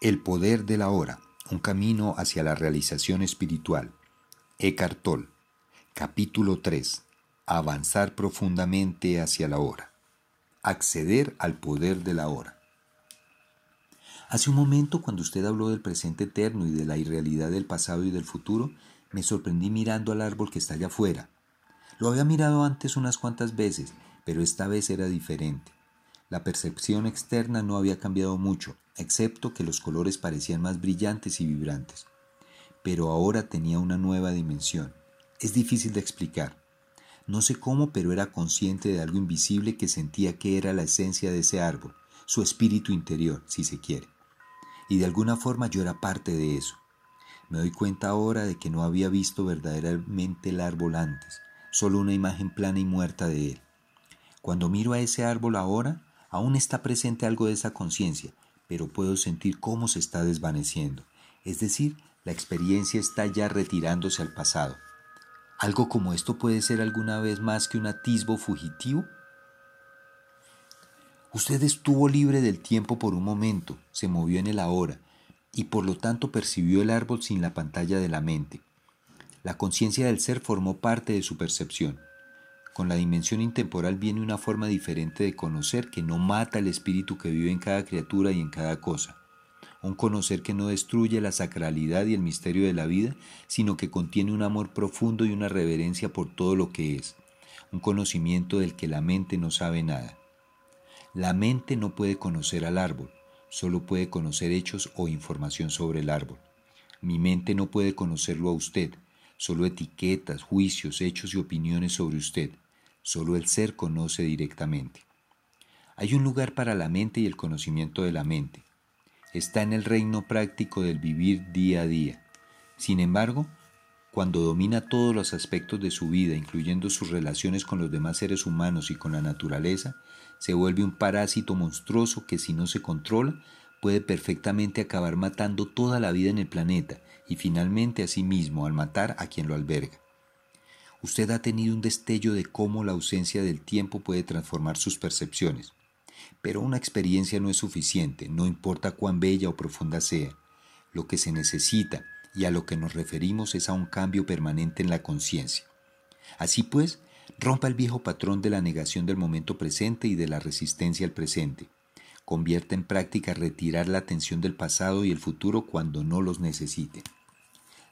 El poder de la hora, un camino hacia la realización espiritual. Eckhart Tolle. Capítulo 3. Avanzar profundamente hacia la hora. Acceder al poder de la hora. Hace un momento, cuando usted habló del presente eterno y de la irrealidad del pasado y del futuro, me sorprendí mirando al árbol que está allá afuera. Lo había mirado antes unas cuantas veces, pero esta vez era diferente. La percepción externa no había cambiado mucho, excepto que los colores parecían más brillantes y vibrantes. Pero ahora tenía una nueva dimensión. Es difícil de explicar. No sé cómo, pero era consciente de algo invisible que sentía que era la esencia de ese árbol, su espíritu interior, si se quiere. Y de alguna forma yo era parte de eso. Me doy cuenta ahora de que no había visto verdaderamente el árbol antes, solo una imagen plana y muerta de él. Cuando miro a ese árbol ahora, Aún está presente algo de esa conciencia, pero puedo sentir cómo se está desvaneciendo. Es decir, la experiencia está ya retirándose al pasado. ¿Algo como esto puede ser alguna vez más que un atisbo fugitivo? Usted estuvo libre del tiempo por un momento, se movió en el ahora, y por lo tanto percibió el árbol sin la pantalla de la mente. La conciencia del ser formó parte de su percepción. Con la dimensión intemporal viene una forma diferente de conocer que no mata el espíritu que vive en cada criatura y en cada cosa. Un conocer que no destruye la sacralidad y el misterio de la vida, sino que contiene un amor profundo y una reverencia por todo lo que es. Un conocimiento del que la mente no sabe nada. La mente no puede conocer al árbol, solo puede conocer hechos o información sobre el árbol. Mi mente no puede conocerlo a usted, solo etiquetas, juicios, hechos y opiniones sobre usted. Solo el ser conoce directamente. Hay un lugar para la mente y el conocimiento de la mente. Está en el reino práctico del vivir día a día. Sin embargo, cuando domina todos los aspectos de su vida, incluyendo sus relaciones con los demás seres humanos y con la naturaleza, se vuelve un parásito monstruoso que si no se controla puede perfectamente acabar matando toda la vida en el planeta y finalmente a sí mismo al matar a quien lo alberga. Usted ha tenido un destello de cómo la ausencia del tiempo puede transformar sus percepciones. Pero una experiencia no es suficiente, no importa cuán bella o profunda sea. Lo que se necesita y a lo que nos referimos es a un cambio permanente en la conciencia. Así pues, rompa el viejo patrón de la negación del momento presente y de la resistencia al presente. Convierta en práctica retirar la atención del pasado y el futuro cuando no los necesite.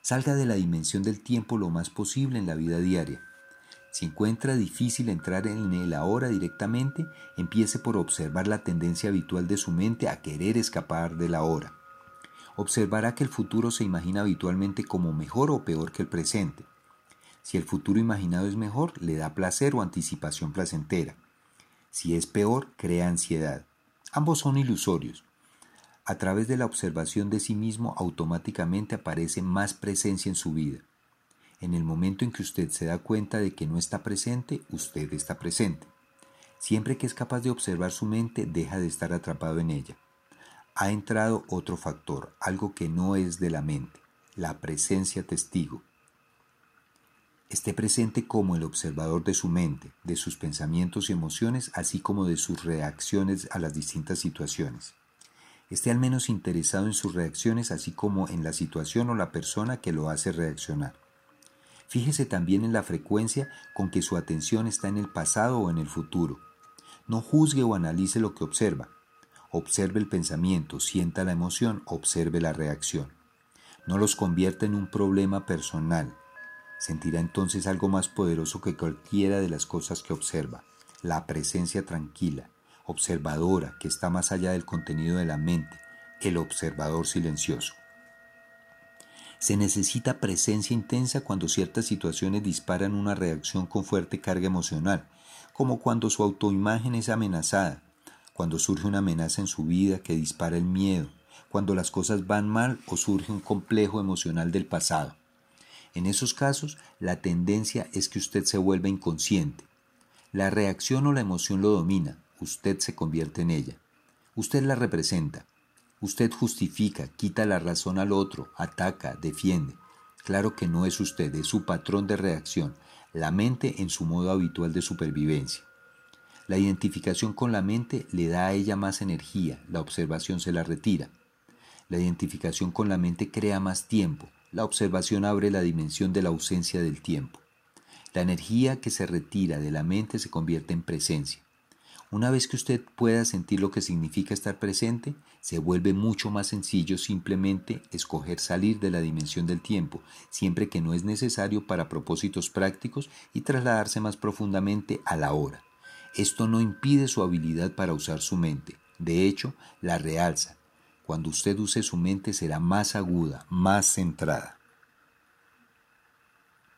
Salga de la dimensión del tiempo lo más posible en la vida diaria. Si encuentra difícil entrar en el ahora directamente, empiece por observar la tendencia habitual de su mente a querer escapar de la hora. Observará que el futuro se imagina habitualmente como mejor o peor que el presente. Si el futuro imaginado es mejor, le da placer o anticipación placentera. Si es peor, crea ansiedad. Ambos son ilusorios. A través de la observación de sí mismo automáticamente aparece más presencia en su vida. En el momento en que usted se da cuenta de que no está presente, usted está presente. Siempre que es capaz de observar su mente, deja de estar atrapado en ella. Ha entrado otro factor, algo que no es de la mente, la presencia testigo. Esté presente como el observador de su mente, de sus pensamientos y emociones, así como de sus reacciones a las distintas situaciones esté al menos interesado en sus reacciones así como en la situación o la persona que lo hace reaccionar. Fíjese también en la frecuencia con que su atención está en el pasado o en el futuro. No juzgue o analice lo que observa. Observe el pensamiento, sienta la emoción, observe la reacción. No los convierta en un problema personal. Sentirá entonces algo más poderoso que cualquiera de las cosas que observa, la presencia tranquila, observadora que está más allá del contenido de la mente, el observador silencioso. Se necesita presencia intensa cuando ciertas situaciones disparan una reacción con fuerte carga emocional, como cuando su autoimagen es amenazada, cuando surge una amenaza en su vida que dispara el miedo, cuando las cosas van mal o surge un complejo emocional del pasado. En esos casos, la tendencia es que usted se vuelva inconsciente. La reacción o la emoción lo domina, usted se convierte en ella. Usted la representa. Usted justifica, quita la razón al otro, ataca, defiende. Claro que no es usted, es su patrón de reacción, la mente en su modo habitual de supervivencia. La identificación con la mente le da a ella más energía, la observación se la retira. La identificación con la mente crea más tiempo. La observación abre la dimensión de la ausencia del tiempo. La energía que se retira de la mente se convierte en presencia. Una vez que usted pueda sentir lo que significa estar presente, se vuelve mucho más sencillo simplemente escoger salir de la dimensión del tiempo, siempre que no es necesario para propósitos prácticos y trasladarse más profundamente a la hora. Esto no impide su habilidad para usar su mente, de hecho, la realza. Cuando usted use su mente será más aguda, más centrada.